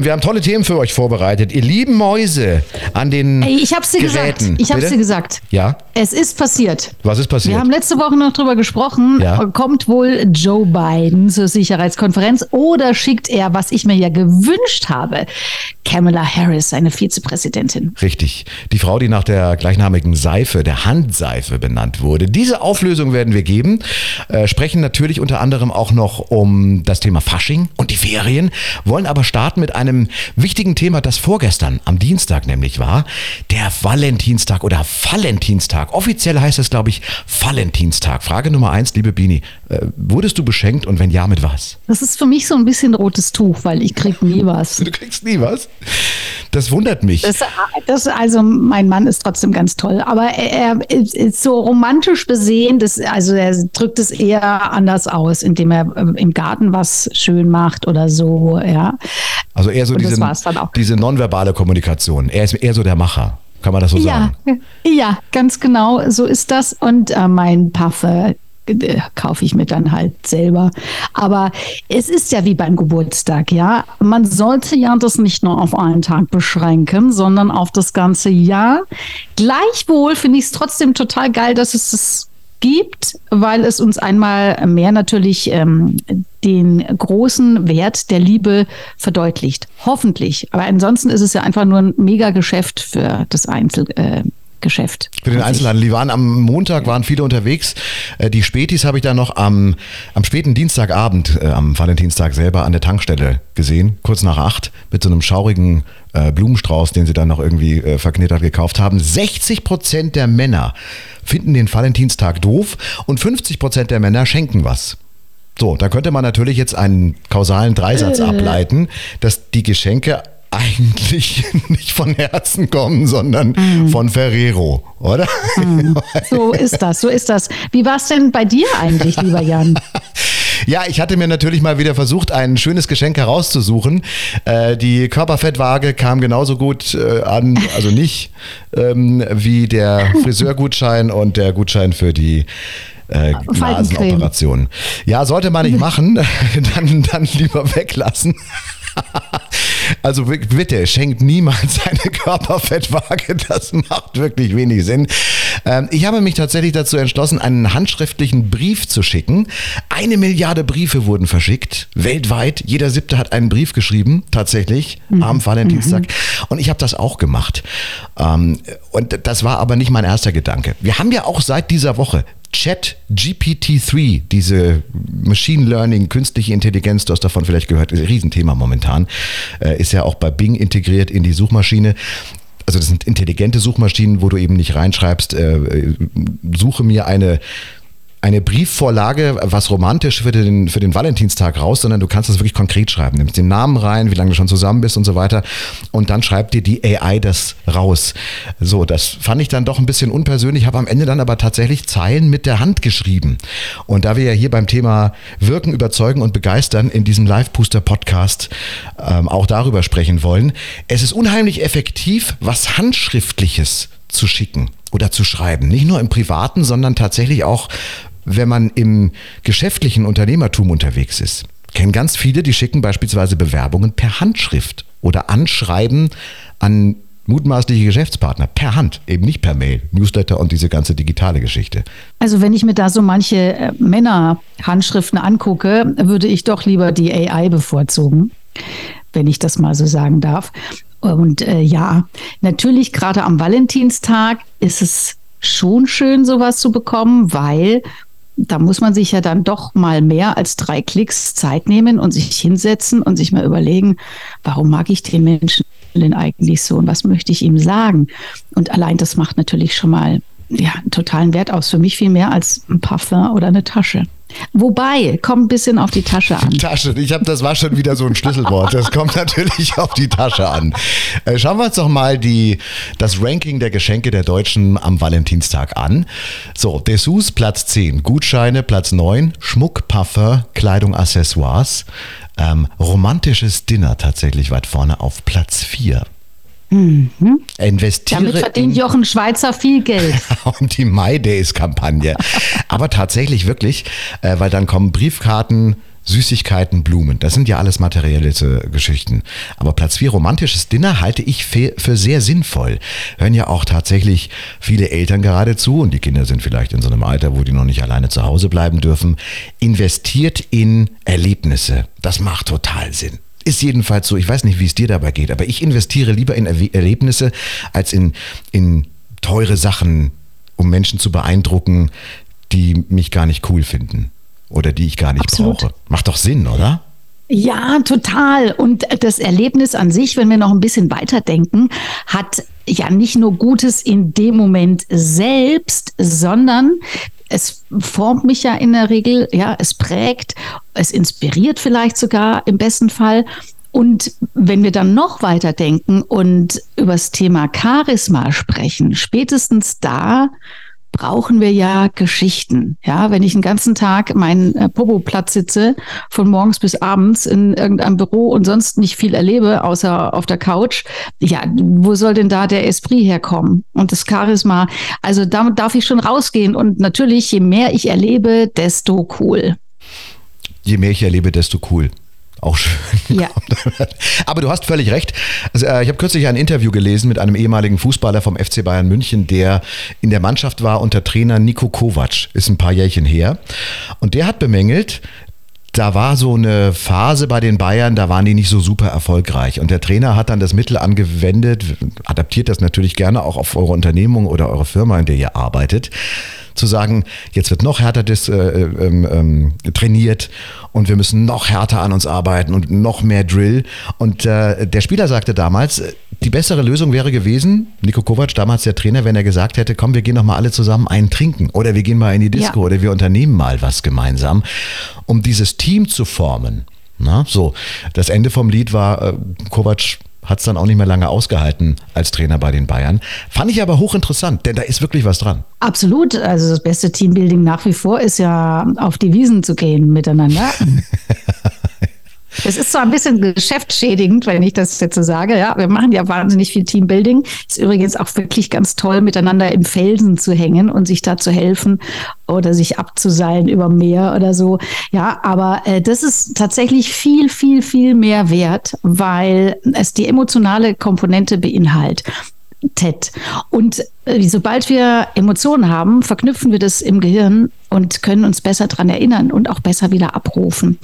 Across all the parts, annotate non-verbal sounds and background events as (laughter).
Wir haben tolle Themen für euch vorbereitet. Ihr lieben Mäuse an den ich hab's dir Geräten. gesagt. Ich hab's Bitte? dir gesagt. Ja, Es ist passiert. was ist passiert? Wir haben letzte Woche noch drüber gesprochen. Ja. Kommt wohl Joe Biden zur Sicherheitskonferenz oder schickt er, was ich mir ja gewünscht habe, Kamala Harris, seine Vizepräsidentin? Richtig. Die Frau, die nach der gleichnamigen Seife, der Handseife benannt wurde. Diese Auflösung werden wir geben. Äh, sprechen natürlich unter anderem auch noch um das Thema Fasching und die Ferien. Wollen aber starten mit einem wichtigen Thema, das vorgestern am Dienstag nämlich war. Der Valentinstag oder Valentinstag. Offiziell heißt es, glaube ich, Valentinstag. Frage Nummer eins, liebe Bini. Äh, wurdest du beschenkt und wenn ja, mit was? Das ist für mich so ein bisschen rotes Tuch, weil ich krieg nie was. Du kriegst nie was? Das wundert mich. Das, das, also mein Mann ist trotzdem ganz toll, aber er, er ist so romantisch besehen, das, also er drückt es eher anders aus, indem er ähm, im Garten was schön macht oder so, ja. Also eher so Und diese, diese nonverbale Kommunikation. Er ist eher so der Macher. Kann man das so Ja, sagen? ja, ganz genau, so ist das. Und äh, mein Parfum äh, kaufe ich mir dann halt selber. Aber es ist ja wie beim Geburtstag, ja. Man sollte ja das nicht nur auf einen Tag beschränken, sondern auf das ganze Jahr. Gleichwohl finde ich es trotzdem total geil, dass es das gibt, weil es uns einmal mehr natürlich ähm, den großen Wert der Liebe verdeutlicht. Hoffentlich. Aber ansonsten ist es ja einfach nur ein Mega-Geschäft für das Einzelgeschäft. Äh, Geschäft. Für den Einzelhandel. Die waren am Montag, waren viele unterwegs. Äh, Die Spätis habe ich dann noch am, am späten Dienstagabend, äh, am Valentinstag selber an der Tankstelle gesehen, kurz nach acht, mit so einem schaurigen äh, Blumenstrauß, den sie dann noch irgendwie äh, verknittert gekauft haben. 60 Prozent der Männer finden den Valentinstag doof und 50 Prozent der Männer schenken was. So, da könnte man natürlich jetzt einen kausalen Dreisatz ableiten, dass die Geschenke eigentlich (laughs) nicht von Herzen kommen, sondern von Ferrero, oder? So ist das, so ist das. Wie war es denn bei dir eigentlich, lieber Jan? (laughs) Ja, ich hatte mir natürlich mal wieder versucht, ein schönes Geschenk herauszusuchen. Äh, die Körperfettwaage kam genauso gut äh, an, also nicht ähm, wie der (laughs) Friseurgutschein und der Gutschein für die äh, Faltencreme. Nasenoperation. Ja, sollte man nicht (laughs) machen, (laughs) dann, dann lieber weglassen. Also bitte, schenkt niemals (laughs) eine Körperfettwaage. Das macht wirklich wenig Sinn. Ähm, ich habe mich tatsächlich dazu entschlossen, einen handschriftlichen Brief zu schicken. Eine Milliarde Briefe wurden verschickt, weltweit. Jeder siebte hat einen Brief geschrieben, tatsächlich, am Valentinstag. Und ich habe das auch gemacht. Ähm, und das war aber nicht mein erster Gedanke. Wir haben ja auch seit dieser Woche Chat GPT-3, diese Machine Learning, künstliche Intelligenz, du hast davon vielleicht gehört, ist ein Riesenthema momentan, äh, ist ja auch bei Bing integriert in die Suchmaschine. Also das sind intelligente Suchmaschinen, wo du eben nicht reinschreibst, äh, äh, suche mir eine eine Briefvorlage, was romantisch für den, für den Valentinstag raus, sondern du kannst das wirklich konkret schreiben. Nimmst den Namen rein, wie lange du schon zusammen bist und so weiter. Und dann schreibt dir die AI das raus. So, das fand ich dann doch ein bisschen unpersönlich, habe am Ende dann aber tatsächlich Zeilen mit der Hand geschrieben. Und da wir ja hier beim Thema Wirken, Überzeugen und Begeistern in diesem Live-Booster-Podcast ähm, auch darüber sprechen wollen, es ist unheimlich effektiv, was Handschriftliches zu schicken oder zu schreiben. Nicht nur im privaten, sondern tatsächlich auch, wenn man im geschäftlichen Unternehmertum unterwegs ist. Kennen ganz viele, die schicken beispielsweise Bewerbungen per Handschrift oder Anschreiben an mutmaßliche Geschäftspartner per Hand, eben nicht per Mail, Newsletter und diese ganze digitale Geschichte. Also wenn ich mir da so manche äh, Männerhandschriften angucke, würde ich doch lieber die AI bevorzugen, wenn ich das mal so sagen darf. Und äh, ja, natürlich gerade am Valentinstag ist es schon schön, sowas zu bekommen, weil da muss man sich ja dann doch mal mehr als drei Klicks Zeit nehmen und sich hinsetzen und sich mal überlegen, warum mag ich den Menschen denn eigentlich so und was möchte ich ihm sagen? Und allein das macht natürlich schon mal ja, einen totalen Wert aus. Für mich viel mehr als ein Parfum oder eine Tasche. Wobei, kommt ein bisschen auf die Tasche an. (laughs) Tasche, ich habe, das war schon wieder so ein Schlüsselwort. Das kommt (laughs) natürlich auf die Tasche an. Äh, schauen wir uns doch mal die, das Ranking der Geschenke der Deutschen am Valentinstag an. So, Dessous Platz 10, Gutscheine Platz 9, Schmuck, Parfum, Kleidung, Accessoires. Ähm, romantisches Dinner tatsächlich weit vorne auf Platz 4. Investiere Damit verdient Jochen Schweizer viel Geld. (laughs) und die My Days Kampagne. Aber tatsächlich wirklich, äh, weil dann kommen Briefkarten, Süßigkeiten, Blumen. Das sind ja alles materielle Geschichten. Aber Platz 4, romantisches Dinner, halte ich für, für sehr sinnvoll. Hören ja auch tatsächlich viele Eltern gerade zu und die Kinder sind vielleicht in so einem Alter, wo die noch nicht alleine zu Hause bleiben dürfen. Investiert in Erlebnisse. Das macht total Sinn. Ist jedenfalls so. Ich weiß nicht, wie es dir dabei geht, aber ich investiere lieber in Erlebnisse als in, in teure Sachen, um Menschen zu beeindrucken, die mich gar nicht cool finden oder die ich gar nicht Absolut. brauche. Macht doch Sinn, oder? Ja, total. Und das Erlebnis an sich, wenn wir noch ein bisschen weiterdenken, hat ja nicht nur Gutes in dem Moment selbst, sondern es formt mich ja in der Regel, ja, es prägt, es inspiriert vielleicht sogar im besten Fall. Und wenn wir dann noch weiter denken und über das Thema Charisma sprechen, spätestens da brauchen wir ja Geschichten. Ja, wenn ich den ganzen Tag meinen äh, Popo-Platz sitze, von morgens bis abends in irgendeinem Büro und sonst nicht viel erlebe, außer auf der Couch, ja, wo soll denn da der Esprit herkommen und das Charisma? Also damit darf ich schon rausgehen und natürlich, je mehr ich erlebe, desto cool. Je mehr ich erlebe, desto cool. Auch schön. Ja. (laughs) Aber du hast völlig recht. Also, äh, ich habe kürzlich ein Interview gelesen mit einem ehemaligen Fußballer vom FC Bayern München, der in der Mannschaft war unter Trainer Nico Kovac. Ist ein paar Jährchen her. Und der hat bemängelt, da war so eine Phase bei den Bayern, da waren die nicht so super erfolgreich. Und der Trainer hat dann das Mittel angewendet, adaptiert das natürlich gerne auch auf eure Unternehmung oder eure Firma, in der ihr arbeitet, zu sagen, jetzt wird noch härter dis, äh, ähm, ähm, trainiert und wir müssen noch härter an uns arbeiten und noch mehr Drill. Und äh, der Spieler sagte damals, die bessere Lösung wäre gewesen, Nico Kovac, damals der Trainer, wenn er gesagt hätte, komm, wir gehen noch mal alle zusammen einen trinken oder wir gehen mal in die Disco ja. oder wir unternehmen mal was gemeinsam, um dieses Team zu formen. Na, so, das Ende vom Lied war, äh, Kovac hat es dann auch nicht mehr lange ausgehalten als Trainer bei den Bayern. Fand ich aber hochinteressant, denn da ist wirklich was dran. Absolut. Also das beste Teambuilding nach wie vor ist ja auf die Wiesen zu gehen miteinander. (laughs) Es ist zwar ein bisschen geschäftsschädigend, wenn ich das jetzt so sage. Ja, wir machen ja wahnsinnig viel Teambuilding. Ist übrigens auch wirklich ganz toll, miteinander im Felsen zu hängen und sich da zu helfen oder sich abzuseilen über Meer oder so. Ja, aber äh, das ist tatsächlich viel, viel, viel mehr wert, weil es die emotionale Komponente beinhaltet. Und äh, sobald wir Emotionen haben, verknüpfen wir das im Gehirn und können uns besser daran erinnern und auch besser wieder abrufen.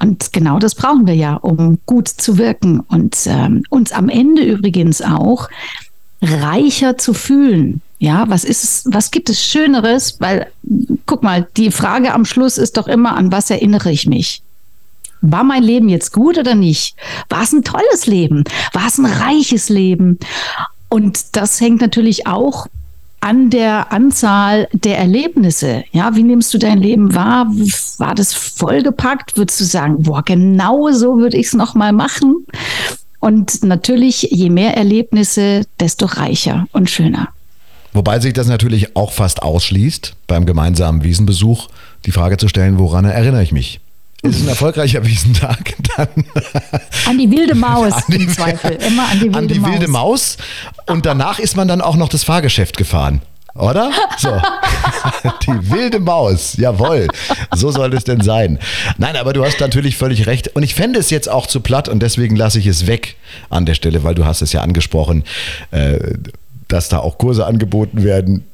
Und genau das brauchen wir ja, um gut zu wirken und ähm, uns am Ende übrigens auch reicher zu fühlen. Ja, was ist es, was gibt es Schöneres? Weil, guck mal, die Frage am Schluss ist doch immer, an was erinnere ich mich? War mein Leben jetzt gut oder nicht? War es ein tolles Leben? War es ein reiches Leben? Und das hängt natürlich auch an der Anzahl der Erlebnisse. Ja, wie nimmst du dein Leben wahr? War das vollgepackt? Würdest du sagen, boah, genau so würde ich es nochmal machen? Und natürlich, je mehr Erlebnisse, desto reicher und schöner. Wobei sich das natürlich auch fast ausschließt, beim gemeinsamen Wiesenbesuch die Frage zu stellen, woran erinnere ich mich? Ist ein erfolgreicher Wiesentag, dann. An die wilde Maus die, im Zweifel. Immer an die wilde, an die Maus. wilde Maus. Und danach ist man dann auch noch das Fahrgeschäft gefahren. Oder? So. (laughs) Die wilde Maus. Jawohl. So soll es denn sein. Nein, aber du hast natürlich völlig recht. Und ich fände es jetzt auch zu platt und deswegen lasse ich es weg an der Stelle, weil du hast es ja angesprochen, äh, dass da auch Kurse angeboten werden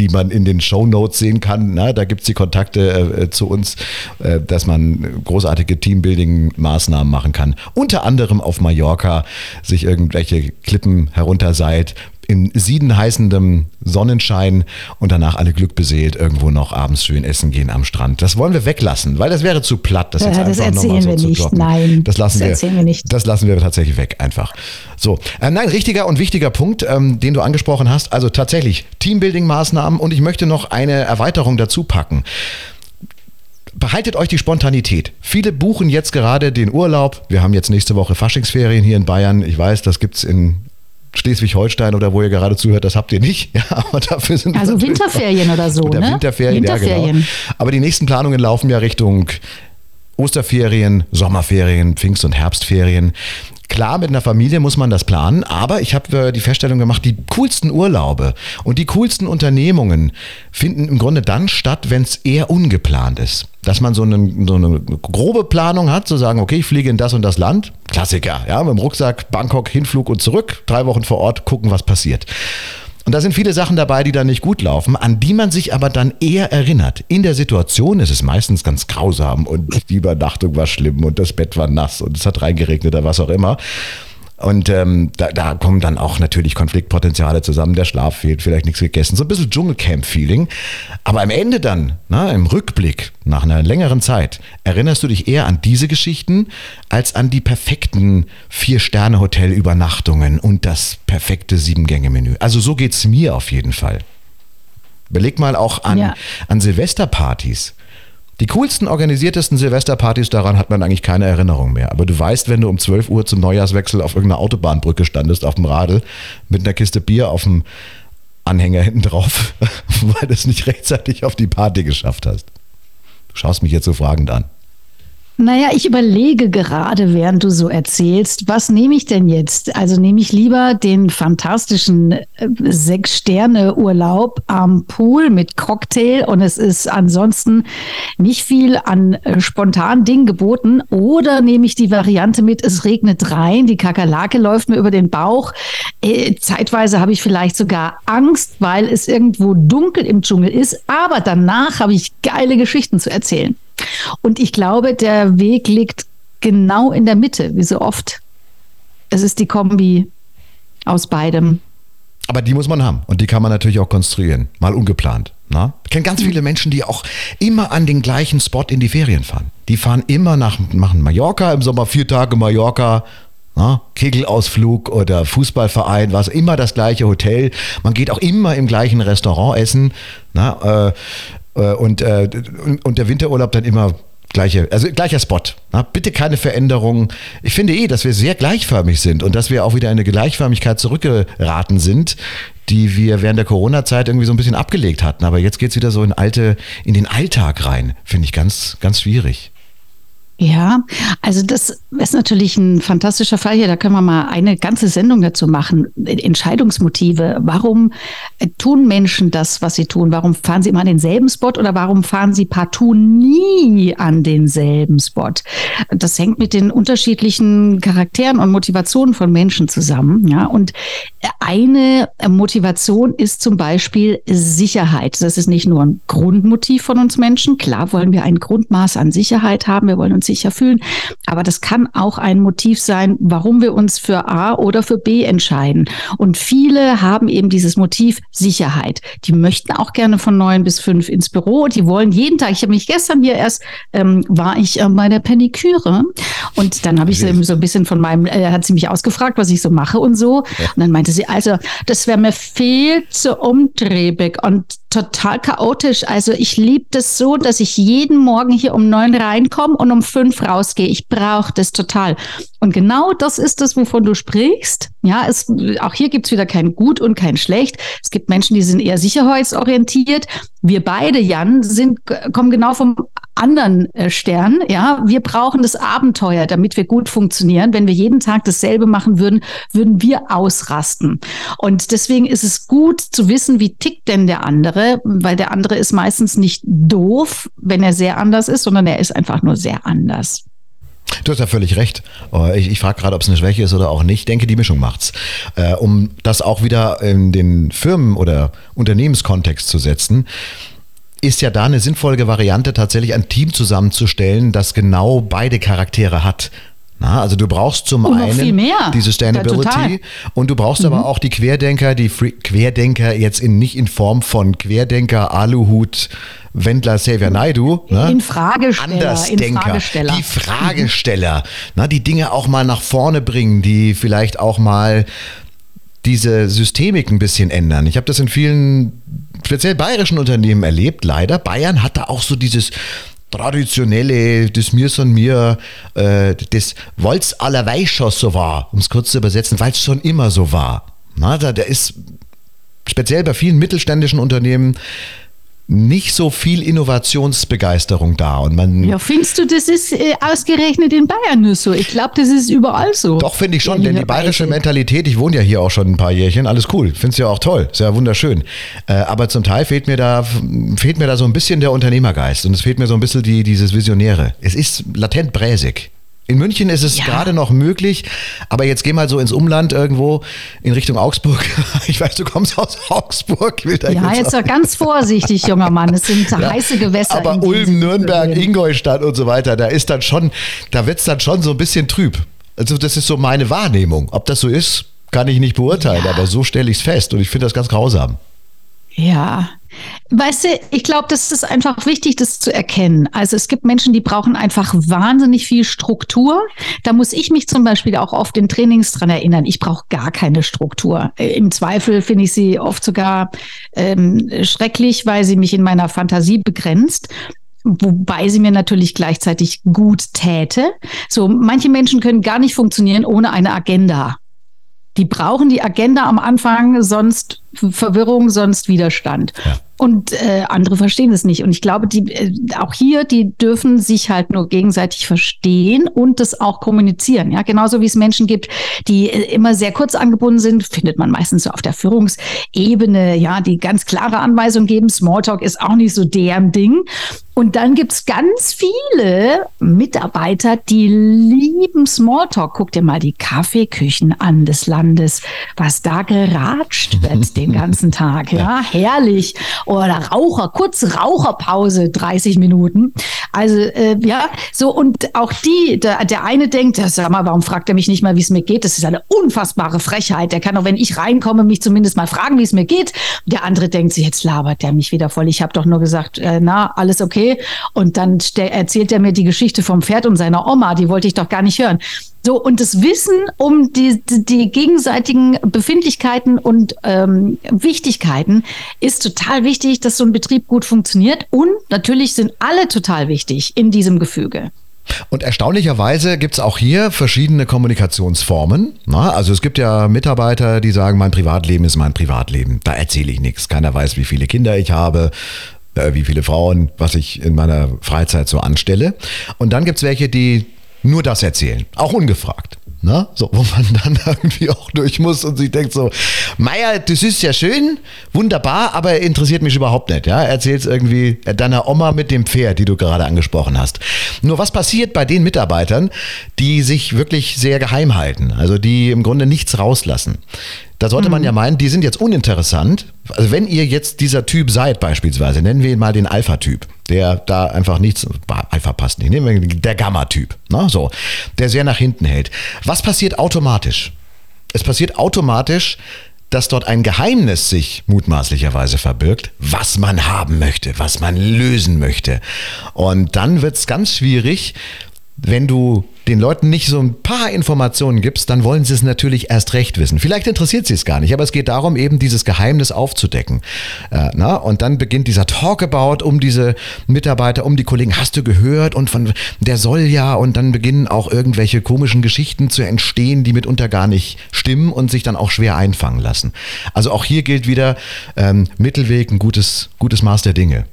die man in den Show Notes sehen kann. Na, da gibt es die Kontakte äh, zu uns, äh, dass man großartige Teambuilding-Maßnahmen machen kann. Unter anderem auf Mallorca sich irgendwelche Klippen herunterseilt, in siedenheißendem Sonnenschein und danach alle Glück beseelt irgendwo noch abends schön essen gehen am Strand. Das wollen wir weglassen, weil das wäre zu platt, das ja, jetzt das einfach nochmal so zu droppen. Nein, das lassen das wir, wir nicht. Das lassen wir tatsächlich weg, einfach. So, äh, nein, richtiger und wichtiger Punkt, ähm, den du angesprochen hast, also tatsächlich Teambuilding-Maßnahmen und ich möchte noch eine Erweiterung dazu packen behaltet euch die Spontanität. Viele buchen jetzt gerade den Urlaub. Wir haben jetzt nächste Woche Faschingsferien hier in Bayern. Ich weiß, das gibt es in Schleswig-Holstein oder wo ihr gerade zuhört, das habt ihr nicht. (laughs) Ja, aber dafür sind also Winterferien oder so, oder ne? Winterferien, Winterferien. Ja, genau. Aber die nächsten Planungen laufen ja Richtung Osterferien, Sommerferien, Pfingst- und Herbstferien. Klar, mit einer Familie muss man das planen, aber ich habe äh, die Feststellung gemacht, die coolsten Urlaube und die coolsten Unternehmungen finden im Grunde dann statt, wenn es eher ungeplant ist. Dass man so eine, so eine grobe Planung hat, zu sagen, okay, ich fliege in das und das Land. Klassiker, ja, mit dem Rucksack, Bangkok, Hinflug und zurück, drei Wochen vor Ort, gucken, was passiert. Und da sind viele Sachen dabei, die dann nicht gut laufen, an die man sich aber dann eher erinnert. In der Situation ist es meistens ganz grausam und die Übernachtung war schlimm und das Bett war nass und es hat reingeregnet oder was auch immer. Und ähm, da, da kommen dann auch natürlich Konfliktpotenziale zusammen. Der Schlaf fehlt, vielleicht nichts gegessen. So ein bisschen Dschungelcamp-Feeling. Aber am Ende dann, na, im Rückblick, nach einer längeren Zeit, erinnerst du dich eher an diese Geschichten als an die perfekten Vier-Sterne-Hotel-Übernachtungen und das perfekte Sieben-Gänge-Menü. Also so geht's mir auf jeden Fall. Beleg mal auch an, ja. an Silvesterpartys. Die coolsten, organisiertesten Silvesterpartys daran hat man eigentlich keine Erinnerung mehr. Aber du weißt, wenn du um 12 Uhr zum Neujahrswechsel auf irgendeiner Autobahnbrücke standest, auf dem Radl, mit einer Kiste Bier auf dem Anhänger hinten drauf, (laughs) weil du es nicht rechtzeitig auf die Party geschafft hast. Du schaust mich jetzt so fragend an. Naja, ich überlege gerade, während du so erzählst, was nehme ich denn jetzt? Also nehme ich lieber den fantastischen äh, Sechs-Sterne-Urlaub am Pool mit Cocktail und es ist ansonsten nicht viel an äh, spontanen Dingen geboten oder nehme ich die Variante mit, es regnet rein, die Kakerlake läuft mir über den Bauch. Äh, zeitweise habe ich vielleicht sogar Angst, weil es irgendwo dunkel im Dschungel ist, aber danach habe ich geile Geschichten zu erzählen. Und ich glaube, der Weg liegt genau in der Mitte, wie so oft. Es ist die Kombi aus beidem. Aber die muss man haben und die kann man natürlich auch konstruieren, mal ungeplant. Na? Ich kenne ganz viele Menschen, die auch immer an den gleichen Spot in die Ferien fahren. Die fahren immer nach, machen Mallorca im Sommer, vier Tage Mallorca, na? Kegelausflug oder Fußballverein, was immer das gleiche Hotel. Man geht auch immer im gleichen Restaurant essen. Na? Äh, äh, und, und der Winterurlaub dann immer Gleiche, also gleicher Spot. Na, bitte keine Veränderungen. Ich finde eh, dass wir sehr gleichförmig sind und dass wir auch wieder eine Gleichförmigkeit zurückgeraten sind, die wir während der Corona-Zeit irgendwie so ein bisschen abgelegt hatten. Aber jetzt geht es wieder so in alte, in den Alltag rein. Finde ich ganz, ganz schwierig. Ja, also das ist natürlich ein fantastischer Fall hier. Da können wir mal eine ganze Sendung dazu machen. Entscheidungsmotive. Warum tun Menschen das, was sie tun? Warum fahren sie immer an denselben Spot oder warum fahren sie partout nie an denselben Spot? Das hängt mit den unterschiedlichen Charakteren und Motivationen von Menschen zusammen. Ja, und eine Motivation ist zum Beispiel Sicherheit. Das ist nicht nur ein Grundmotiv von uns Menschen. Klar wollen wir ein Grundmaß an Sicherheit haben. Wir wollen uns sicher fühlen. Aber das kann auch ein Motiv sein, warum wir uns für A oder für B entscheiden. Und viele haben eben dieses Motiv Sicherheit. Die möchten auch gerne von neun bis fünf ins Büro. Die wollen jeden Tag. Ich habe mich gestern hier erst, ähm, war ich äh, bei der Pediküre und dann habe ich sie so ein bisschen von meinem, äh, hat sie mich ausgefragt, was ich so mache und so. Ja. Und dann meinte sie, also das wäre mir viel zu umtriebig und total chaotisch. Also ich liebe das so, dass ich jeden Morgen hier um neun reinkomme und um fünf rausgehe. Ich brauche das total. Und genau das ist das, wovon du sprichst. Ja, es, auch hier gibt's wieder kein Gut und kein Schlecht. Es gibt Menschen, die sind eher sicherheitsorientiert. Wir beide, Jan, sind, kommen genau vom anderen äh, Stern. Ja, wir brauchen das Abenteuer, damit wir gut funktionieren. Wenn wir jeden Tag dasselbe machen würden, würden wir ausrasten. Und deswegen ist es gut zu wissen, wie tickt denn der andere, weil der andere ist meistens nicht doof, wenn er sehr anders ist, sondern er ist einfach nur sehr anders. Du hast ja völlig recht. Äh, ich, ich frage gerade, ob es eine Schwäche ist oder auch nicht. Ich denke, die Mischung macht's. Äh, um das auch wieder in den Firmen- oder Unternehmenskontext zu setzen, ist ja da eine sinnvolle Variante, tatsächlich ein Team zusammenzustellen, das genau beide Charaktere hat. Na, also du brauchst zum und einen die Sustainability ja, und du brauchst mhm. aber auch die Querdenker, die Free Querdenker jetzt in, nicht in Form von Querdenker, Aluhut, Wendler, Xavier Naidu. Ne? In Fragesteller. Andersdenker, in Fragesteller. die Fragesteller, mhm. na, die Dinge auch mal nach vorne bringen, die vielleicht auch mal diese Systemik ein bisschen ändern. Ich habe das in vielen, speziell bayerischen Unternehmen erlebt, leider. Bayern hat da auch so dieses traditionelle, das mir son mir, äh, das Wolz allerweil schon so war, um es kurz zu übersetzen, weil es schon immer so war. Na, da, da ist speziell bei vielen mittelständischen Unternehmen nicht so viel Innovationsbegeisterung da. Und man ja, findest du, das ist äh, ausgerechnet in Bayern nur so? Ich glaube, das ist überall so. Doch, finde ich schon, denn die bayerische Mentalität, ich wohne ja hier auch schon ein paar Jährchen, alles cool. Finde es ja auch toll, sehr wunderschön. Äh, aber zum Teil fehlt mir, da, fehlt mir da so ein bisschen der Unternehmergeist und es fehlt mir so ein bisschen die, dieses Visionäre. Es ist latent bräsig. In München ist es ja. gerade noch möglich, aber jetzt geh mal so ins Umland irgendwo in Richtung Augsburg. (laughs) Ich weiß, du kommst aus Augsburg. ja, jetzt doch ganz vorsichtig, junger Mann. Es sind (laughs) ja, heiße Gewässer. Aber Ulm, Nürnberg, Ingolstadt und so weiter, da ist dann schon, da wird es dann schon so ein bisschen trüb. Also das ist so meine Wahrnehmung. Ob das so ist, kann ich nicht beurteilen, ja. aber so stelle ich es fest und ich finde das ganz grausam. Ja, Weißt du, ich glaube, das ist einfach wichtig, das zu erkennen. Also es gibt Menschen, die brauchen einfach wahnsinnig viel Struktur. Da muss ich mich zum Beispiel auch oft in Trainings dran erinnern. Ich brauche gar keine Struktur. Äh, Im Zweifel finde ich sie oft sogar ähm, schrecklich, weil sie mich in meiner Fantasie begrenzt wobei sie mir natürlich gleichzeitig gut täte. So, manche Menschen können gar nicht funktionieren ohne eine Agenda. Die brauchen die Agenda am Anfang, sonst Verwirrung, sonst Widerstand. Ja. Und äh, andere verstehen es nicht. Und ich glaube, die äh, auch hier, die dürfen sich halt nur gegenseitig verstehen und das auch kommunizieren. Ja, genauso wie es Menschen gibt, die äh, immer sehr kurz angebunden sind, findet man meistens so auf der Führungsebene, ja, die ganz klare Anweisungen geben. Smalltalk ist auch nicht so deren Ding. Und dann gibt's ganz viele Mitarbeiter, die lieben Smalltalk. Guck dir mal die Kaffeeküchen an des Landes, was da geratscht wird (laughs) den ganzen Tag. Ja, herrlich. Oder Raucher, kurze Raucherpause, 30 Minuten. Also äh, ja, so und auch die, der, der eine denkt, ja, sag mal, warum fragt er mich nicht mal, wie es mir geht? Das ist eine unfassbare Frechheit. Der kann auch, wenn ich reinkomme, mich zumindest mal fragen, wie es mir geht. Der andere denkt sich, jetzt labert der mich wieder voll. Ich habe doch nur gesagt, äh, na, alles okay. Und dann erzählt er mir die Geschichte vom Pferd und seiner Oma, die wollte ich doch gar nicht hören. So, und das Wissen um die, die gegenseitigen Befindlichkeiten und ähm, Wichtigkeiten ist total wichtig, dass so ein Betrieb gut funktioniert. Und natürlich sind alle total wichtig in diesem Gefüge. Und erstaunlicherweise gibt es auch hier verschiedene Kommunikationsformen. Na, also es gibt ja Mitarbeiter, die sagen, mein Privatleben ist mein Privatleben. Da erzähle ich nichts. Keiner weiß, wie viele Kinder ich habe, wie viele Frauen, was ich in meiner Freizeit so anstelle. Und dann gibt es welche, die nur das erzählen, auch ungefragt. Ne? So, wo man (laughs) dann irgendwie auch durch muss und sich denkt so, Meier, das ist ja schön, wunderbar, aber interessiert mich überhaupt nicht. Ja? Erzähl's irgendwie deiner Oma mit dem Pferd, die du gerade angesprochen hast. Nur was passiert bei den Mitarbeitern, die sich wirklich sehr geheim halten, also die im Grunde nichts rauslassen? Da sollte mhm. man ja meinen, die sind jetzt uninteressant. Also wenn ihr jetzt dieser Typ seid beispielsweise, nennen wir ihn mal den Alpha-Typ, der da einfach nichts, Alpha passt nicht, nehmen wir der Gamma-Typ, ne? so, der sehr nach hinten hält. Was passiert automatisch? Es passiert automatisch, dass dort ein Geheimnis sich mutmaßlicherweise verbirgt, was man haben möchte, was man lösen möchte. Und dann wird es ganz schwierig, wenn du den Leuten nicht so ein paar Informationen gibst, dann wollen sie es natürlich erst recht wissen. Vielleicht interessiert sie es gar nicht, aber es geht darum, eben dieses Geheimnis aufzudecken. Äh, na? Und dann beginnt dieser Talkabout um diese Mitarbeiter, um die Kollegen. Hast du gehört? Und von der soll ja. Und dann beginnen auch irgendwelche komischen Geschichten zu entstehen, die mitunter gar nicht stimmen und sich dann auch schwer einfangen lassen. Also auch hier gilt wieder ähm, Mittelweg, ein gutes, gutes Maß der Dinge.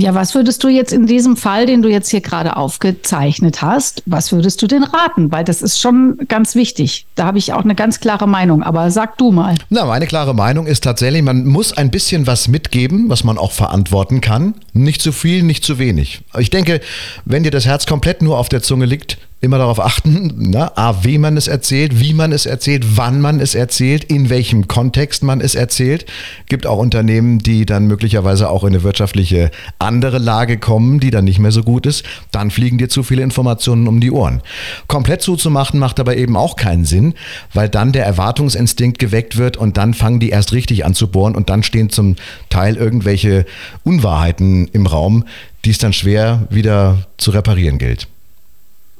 Ja, was würdest du jetzt in diesem Fall, den du jetzt hier gerade aufgezeichnet hast, was würdest du denn raten? Weil das ist schon ganz wichtig. Da habe ich auch eine ganz klare Meinung. Aber sag du mal. Na, meine klare Meinung ist tatsächlich, man muss ein bisschen was mitgeben, was man auch verantworten kann. Nicht zu viel, nicht zu wenig. Ich denke, wenn dir das Herz komplett nur auf der Zunge liegt, immer darauf achten, na, A, wie man es erzählt, wie man es erzählt, wann man es erzählt, in welchem Kontext man es erzählt. Gibt auch Unternehmen, die dann möglicherweise auch in eine wirtschaftliche andere Lage kommen, die dann nicht mehr so gut ist. Dann fliegen dir zu viele Informationen um die Ohren. Komplett zuzumachen macht aber eben auch keinen Sinn, weil dann der Erwartungsinstinkt geweckt wird und dann fangen die erst richtig an zu bohren und dann stehen zum Teil irgendwelche Unwahrheiten im Raum, die es dann schwer wieder zu reparieren gilt.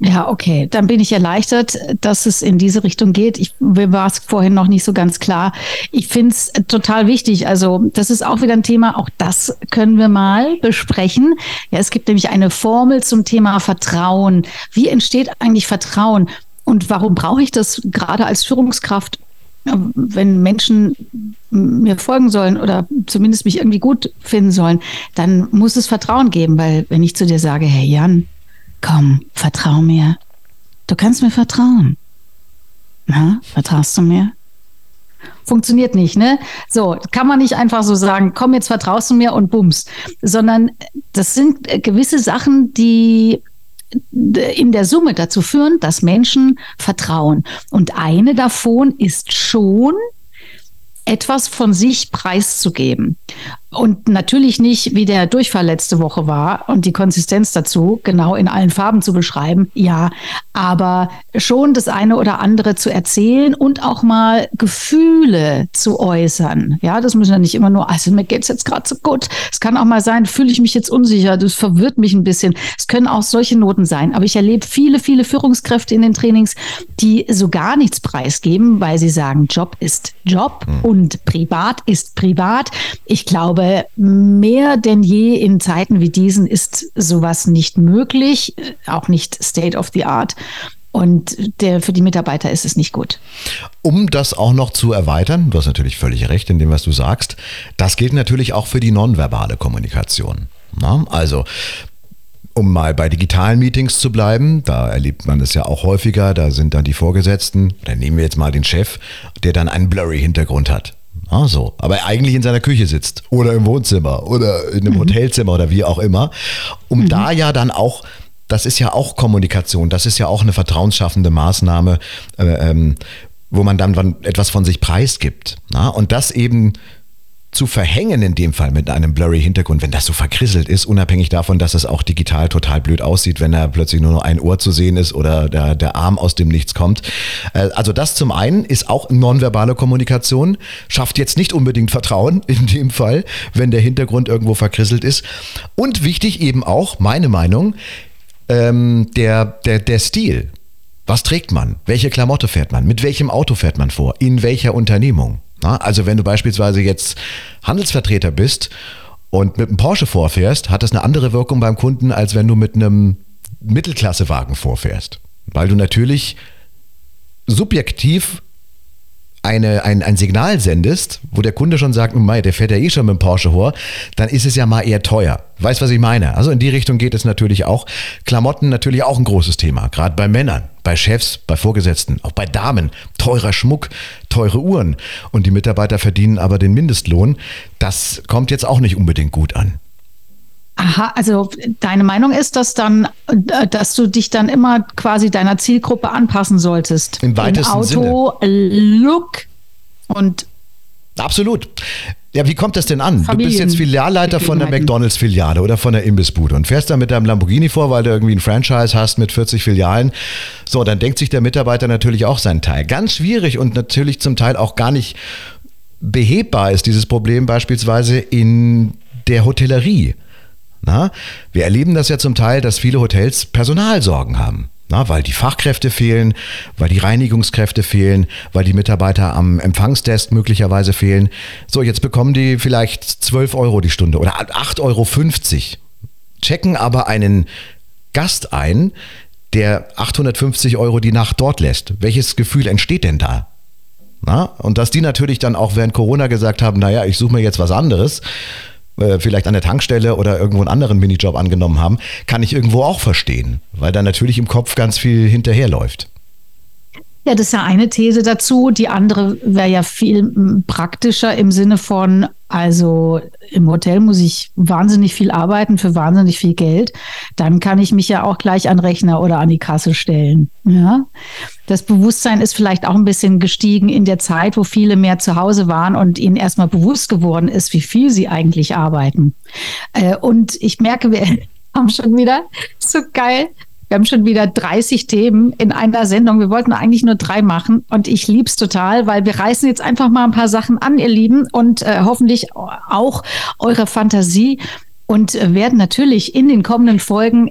Ja, okay. Dann bin ich erleichtert, dass es in diese Richtung geht. Ich, war es vorhin noch nicht so ganz klar. Ich finde es total wichtig. Also, das ist auch wieder ein Thema. Auch das können wir mal besprechen. Ja, es gibt nämlich eine Formel zum Thema Vertrauen. Wie entsteht eigentlich Vertrauen? Und warum brauche ich das gerade als Führungskraft? wenn Menschen mir folgen sollen oder zumindest mich irgendwie gut finden sollen, dann muss es Vertrauen geben, weil wenn ich zu dir sage, hey Jan, komm, vertrau mir, du kannst mir vertrauen. Na, vertraust du mir? Funktioniert nicht, ne? So, kann man nicht einfach so sagen, komm, jetzt vertraust du mir und bums, sondern das sind gewisse Sachen, die in der Summe dazu führen, dass Menschen vertrauen. Und eine davon ist schon, etwas von sich preiszugeben. Und natürlich nicht, wie der Durchfall letzte Woche war und die Konsistenz dazu genau in allen Farben zu beschreiben, ja, aber schon das eine oder andere zu erzählen und auch mal Gefühle zu äußern. Ja, das müssen ja nicht immer nur, also mir geht es jetzt gerade so gut. Es kann auch mal sein, fühle ich mich jetzt unsicher, das verwirrt mich ein bisschen. Es können auch solche Noten sein. Aber ich erlebe viele, viele Führungskräfte in den Trainings, die so gar nichts preisgeben, weil sie sagen, Job ist Job mhm. und privat ist privat. Ich glaube, glaube, mehr denn je in Zeiten wie diesen ist sowas nicht möglich, auch nicht State of the Art. Und der, für die Mitarbeiter ist es nicht gut. Um das auch noch zu erweitern, du hast natürlich völlig recht in dem, was du sagst, das gilt natürlich auch für die nonverbale Kommunikation. Na, also um mal bei digitalen Meetings zu bleiben, da erlebt man es ja auch häufiger, da sind dann die Vorgesetzten, dann nehmen wir jetzt mal den Chef, der dann einen blurry Hintergrund hat. Ah, so. Aber eigentlich in seiner Küche sitzt oder im Wohnzimmer oder in einem mhm. Hotelzimmer oder wie auch immer, um mhm. da ja dann auch das ist ja auch Kommunikation, das ist ja auch eine vertrauensschaffende Maßnahme, äh, ähm, wo man dann etwas von sich preisgibt. Na? Und das eben zu verhängen in dem Fall mit einem blurry Hintergrund, wenn das so verkrisselt ist, unabhängig davon, dass es auch digital total blöd aussieht, wenn da plötzlich nur noch ein Ohr zu sehen ist oder der, der Arm aus dem Nichts kommt. Äh, also das zum einen ist auch nonverbale Kommunikation, schafft jetzt nicht unbedingt Vertrauen (laughs) in dem Fall, wenn der Hintergrund irgendwo verkrisselt ist. Und wichtig eben auch, meine Meinung, ähm, der, der, der Stil. Was trägt man? Welche Klamotte fährt man? Mit welchem Auto fährt man vor? In welcher Unternehmung? Na, also wenn du beispielsweise jetzt Handelsvertreter bist und mit einem Porsche vorfährst, hat das eine andere Wirkung beim Kunden, als wenn du mit einem Mittelklassewagen vorfährst. Weil du natürlich subjektiv eine, ein, ein Signal sendest, wo der Kunde schon sagt, Mei, der fährt ja eh schon mit dem Porsche vor, dann ist es ja mal eher teuer. Weißt, was ich meine? Also in die Richtung geht es natürlich auch. Klamotten natürlich auch ein großes Thema, gerade bei Männern, bei Chefs, bei Vorgesetzten, auch bei Damen. Teurer Schmuck, teure Uhren. Und die Mitarbeiter verdienen aber den Mindestlohn. Das kommt jetzt auch nicht unbedingt gut an. Aha, also deine Meinung ist, dass dann, äh, dass du dich dann immer quasi deiner Zielgruppe anpassen solltest. Im weitesten Auto, Sinne. Auto, Look und Absolut. Ja, wie kommt das denn an? Du bist jetzt Filialleiter von der McDonalds-Filiale oder von der Imbissbude und fährst da mit deinem Lamborghini vor, weil du irgendwie ein Franchise hast mit 40 Filialen. So, dann denkt sich der Mitarbeiter natürlich auch seinen Teil. Ganz schwierig und natürlich zum Teil auch gar nicht behebbar ist dieses Problem beispielsweise in der Hotellerie. Na, wir erleben das ja zum Teil, dass viele Hotels Personalsorgen haben. Na, weil die Fachkräfte fehlen, weil die Reinigungskräfte fehlen, weil die Mitarbeiter am Empfangsdesk möglicherweise fehlen. So, jetzt bekommen die vielleicht 12 Euro die Stunde oder 8,50 Euro. Checken aber einen Gast ein, der 850 Euro die Nacht dort lässt. Welches Gefühl entsteht denn da? Na? Und dass die natürlich dann auch während Corona gesagt haben, naja, ich suche mir jetzt was anderes, äh, vielleicht an der Tankstelle oder irgendwo einen anderen Minijob angenommen haben, kann ich irgendwo auch verstehen, weil da natürlich im Kopf ganz viel hinterherläuft. Ja, das ist ja eine These dazu. Die andere wäre ja viel praktischer im Sinne von, also im Hotel muss ich wahnsinnig viel arbeiten für wahnsinnig viel Geld. Dann kann ich mich ja auch gleich an Rechner oder an die Kasse stellen. Ja. Das Bewusstsein ist vielleicht auch ein bisschen gestiegen in der Zeit, wo viele mehr zu Hause waren und ihnen erstmal bewusst geworden ist, wie viel sie eigentlich arbeiten. Äh, und ich merke, wir (laughs) haben schon wieder so geil wir haben schon wieder 30 Themen in einer Sendung. Wir wollten eigentlich nur drei machen und ich lieb's total, weil wir reißen jetzt einfach mal ein paar Sachen an, ihr Lieben, und äh, hoffentlich auch eure Fantasie und äh, werden natürlich in den kommenden Folgen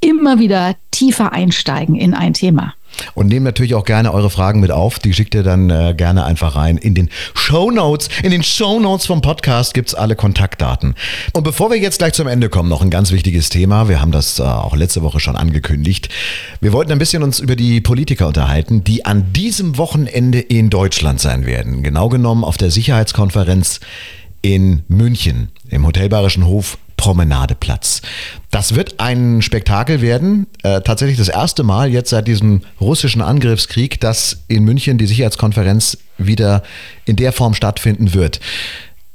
immer wieder tiefer einsteigen in ein Thema. Und nehmt natürlich auch gerne eure Fragen mit auf. Die schickt ihr dann äh, gerne einfach rein. In den Show Notes, in den Show Notes vom Podcast gibt's alle Kontaktdaten. Und bevor wir jetzt gleich zum Ende kommen, noch ein ganz wichtiges Thema. Wir haben das äh, auch letzte Woche schon angekündigt. Wir wollten ein bisschen uns über die Politiker unterhalten, die an diesem Wochenende in Deutschland sein werden. Genau genommen auf der Sicherheitskonferenz in München im Hotel Bayerischen Hof Promenadeplatz. Das wird ein Spektakel werden. Äh, tatsächlich das erste Mal jetzt seit diesem russischen Angriffskrieg, dass in München die Sicherheitskonferenz wieder in der Form stattfinden wird.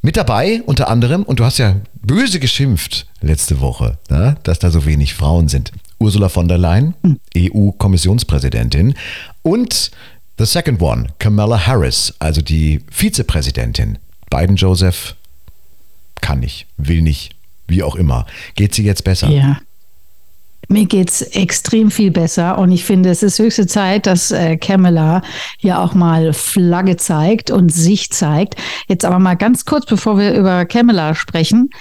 Mit dabei unter anderem, und du hast ja böse geschimpft letzte Woche, ne, dass da so wenig Frauen sind. Ursula von der Leyen, EU-Kommissionspräsidentin, und the second one, Kamala Harris, also die Vizepräsidentin. Biden Joseph kann nicht, will nicht, wie auch immer. Geht sie jetzt besser? Ja. Mir geht es extrem viel besser und ich finde, es ist höchste Zeit, dass äh, Kamala ja auch mal Flagge zeigt und sich zeigt. Jetzt aber mal ganz kurz, bevor wir über Kamala sprechen.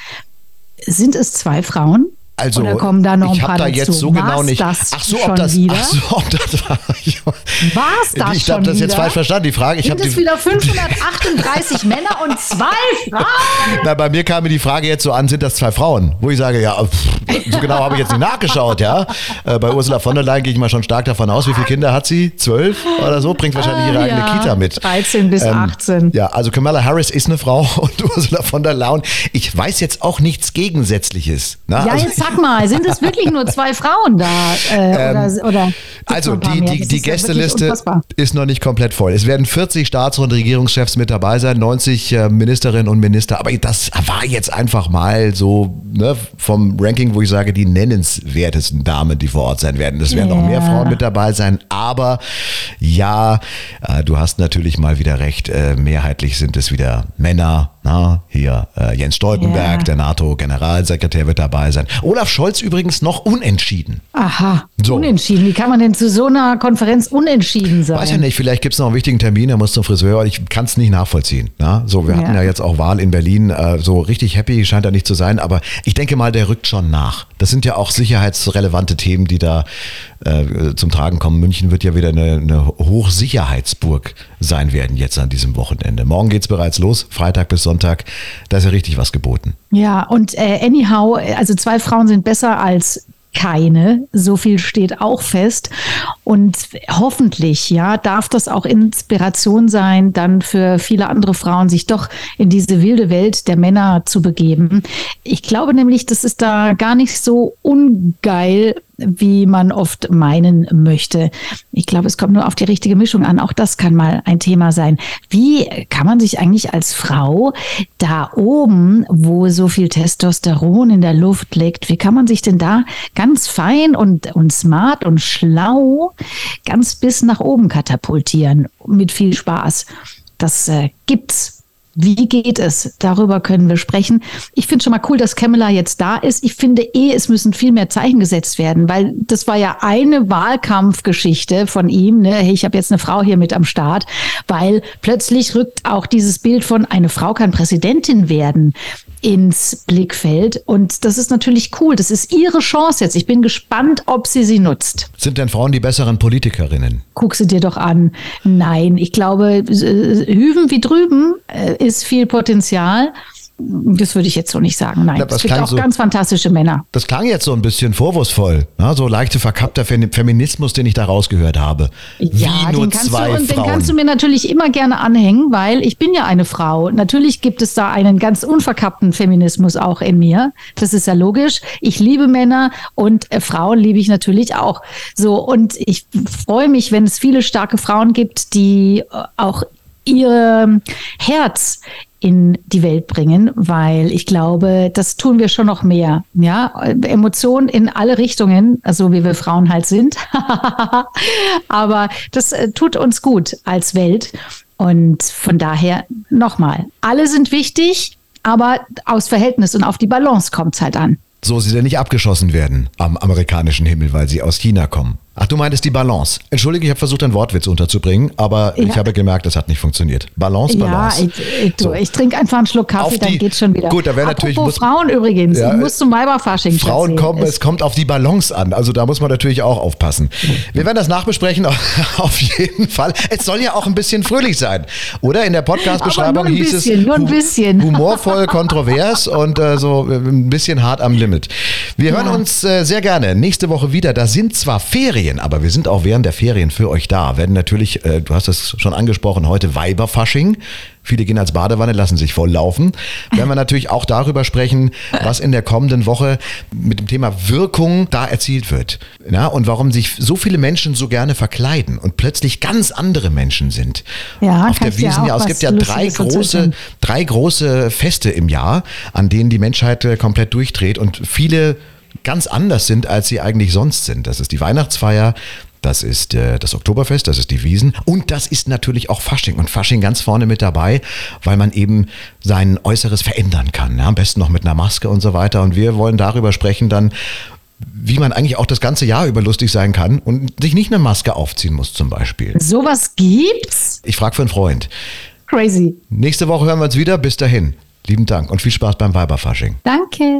Sind es zwei Frauen? Also, Oder kommen da noch ich paar habe da dazu? jetzt so genau War's nicht. Das ach so, schon ob das, wieder? ach so, ob das (laughs) war. Ich, War's das ich habe das jetzt falsch verstanden. Die Frage, ich Sind habe es die. wieder (laughs) 538 Männer und zwei Frauen? Na, bei mir kam mir die Frage jetzt so an, sind das zwei Frauen? Wo ich sage, ja, pff, so genau habe ich jetzt nicht nachgeschaut, ja. Äh, bei Ursula von der Leyen gehe ich mal schon stark davon aus. Wie viele Kinder hat sie? Zwölf oder so? Bringt wahrscheinlich ihre Ah, eigene ja, Kita mit. 13 bis 18. Ja, also Kamala Harris ist eine Frau (laughs) und Ursula von der Leyen. Ich weiß jetzt auch nichts Gegensätzliches. Na, Ja, also, jetzt sag mal, sind es wirklich nur zwei Frauen da? Äh, oder, oder gibt's Also die, die, die ja Gästeliste unfassbar. ist noch nicht komplett voll. Es werden 40 Staats- und Regierungschefs mit dabei sein, 90 äh, Ministerinnen und Minister. Aber das war jetzt einfach mal so ne, vom Ranking, wo ich sage, die nennenswertesten Damen, die vor Ort sein werden. Es werden noch mehr Ja. Frauen mit dabei sein. Aber ja, äh, du hast natürlich mal wieder recht. Äh, mehrheitlich sind es wieder Männer. Na, hier äh, Jens Stoltenberg, Ja. der NATO-Generalsekretär wird dabei sein. Olaf Scholz übrigens noch unentschieden. Aha, So. unentschieden. Wie kann man denn zu so einer Konferenz unentschieden sein? Weiß ja nicht, vielleicht gibt es noch einen wichtigen Termin, er muss zum Friseur, ich kann es nicht nachvollziehen. Na? So, wir Ja. hatten ja jetzt auch Wahl in Berlin, äh, so richtig happy scheint er nicht zu sein, aber ich denke mal, der rückt schon nach. Das sind ja auch sicherheitsrelevante Themen, die da äh, zum Tragen kommen. München wird ja wieder eine, eine Hochsicherheitsburg sein werden jetzt an diesem Wochenende. Morgen geht es bereits los, Freitag bis Sonntag, da ist ja richtig was geboten. Ja, und äh, anyhow, also zwei Frauen sind besser als keine. So viel steht auch fest. Und hoffentlich, ja, darf das auch Inspiration sein, dann für viele andere Frauen, sich doch in diese wilde Welt der Männer zu begeben. Ich glaube nämlich, das ist da gar nicht so ungeil, wie man oft meinen möchte. Ich glaube, es kommt nur auf die richtige Mischung an. Auch das kann mal ein Thema sein. Wie kann man sich eigentlich als Frau da oben, wo so viel Testosteron in der Luft liegt, wie kann man sich denn da ganz fein und, und smart und schlau ganz bis nach oben katapultieren mit viel Spaß? Das äh, gibt's. Wie geht es? Darüber können wir sprechen. Ich finde schon mal cool, dass Kamala jetzt da ist. Ich finde eh, es müssen viel mehr Zeichen gesetzt werden, weil das war ja eine Wahlkampfgeschichte von ihm. Ne? Hey, ich habe jetzt eine Frau hier mit am Start, weil plötzlich rückt auch dieses Bild von eine Frau kann Präsidentin werden ins Blickfeld. Und das ist natürlich cool. Das ist ihre Chance jetzt. Ich bin gespannt, ob sie sie nutzt. Sind denn Frauen die besseren Politikerinnen? Guck sie dir doch an. Nein, ich glaube, äh, hüben wie drüben äh, ist viel Potenzial. Das würde ich jetzt so nicht sagen. Nein, es gibt auch so- ganz fantastische Männer. Das klang jetzt so ein bisschen vorwurfsvoll, ne? so leichte verkappter Fem- Feminismus, den ich da rausgehört habe. Ja, Wie nur den kannst, zwei du, und den Frauen. kannst du mir natürlich immer gerne anhängen, weil ich bin ja eine Frau. Natürlich gibt es da einen ganz unverkappten Feminismus auch in mir. Das ist ja logisch. Ich liebe Männer und äh, Frauen liebe ich natürlich auch. So, und ich freue mich, wenn es viele starke Frauen gibt, die äh, auch ihr Herz in die Welt bringen, weil ich glaube, das tun wir schon noch mehr. Ja, Emotionen in alle Richtungen, so wie wir Frauen halt sind. (laughs) Aber das äh, tut uns gut als Welt. Und von daher nochmal, alle sind wichtig, aber aus Verhältnis und auf die Balance kommt es halt an. So sie denn nicht abgeschossen werden am amerikanischen Himmel, weil sie aus China kommen. Ach, du meintest die Balance. Entschuldige, ich habe versucht, einen Wortwitz unterzubringen, aber ja. ich habe gemerkt, das hat nicht funktioniert. Balance, Balance. Ja, ich, ich, so. ich trinke einfach einen Schluck Kaffee, die, dann geht's schon wieder. Gut, da wäre natürlich. Muss, Frauen übrigens, ja, ich muss zum Weiberfasching. Frauen kommen, es kommt auf die Balance an. Also da muss man natürlich auch aufpassen. Wir werden das nachbesprechen, (laughs) auf jeden Fall. Es soll ja auch ein bisschen fröhlich sein, oder? In der Podcast-Beschreibung hieß bisschen, es nur ein bisschen. humorvoll, (laughs) kontrovers und äh, so äh, ein bisschen hart am Limit. Wir hören uns äh, sehr gerne nächste Woche wieder. Da sind zwar Ferien, aber wir sind auch während der Ferien für euch da. Werden natürlich, äh, du hast es schon angesprochen, heute Weiberfasching. Viele gehen als Badewanne, lassen sich volllaufen. Werden wir natürlich auch darüber sprechen, was in der kommenden Woche mit dem Thema Wirkung da erzielt wird. Ja, und warum sich so viele Menschen so gerne verkleiden und plötzlich ganz andere Menschen sind. Ja, auf der Wiesen. Ja, es gibt ja drei große, drei große Feste im Jahr, an denen die Menschheit äh, komplett durchdreht und viele ganz anders sind, als sie eigentlich sonst sind. Das ist die Weihnachtsfeier, das ist äh, das Oktoberfest, das ist die Wiesen und das ist natürlich auch Fasching und Fasching ganz vorne mit dabei, weil man eben sein Äußeres verändern kann. Ja? Am besten noch mit einer Maske und so weiter. Und wir wollen darüber sprechen dann, wie man eigentlich auch das ganze Jahr über lustig sein kann und sich nicht eine Maske aufziehen muss zum Beispiel. Sowas gibt's? Ich frage für einen Freund. Crazy. Nächste Woche hören wir uns wieder. Bis dahin. Lieben Dank und viel Spaß beim Weiberfasching. Danke.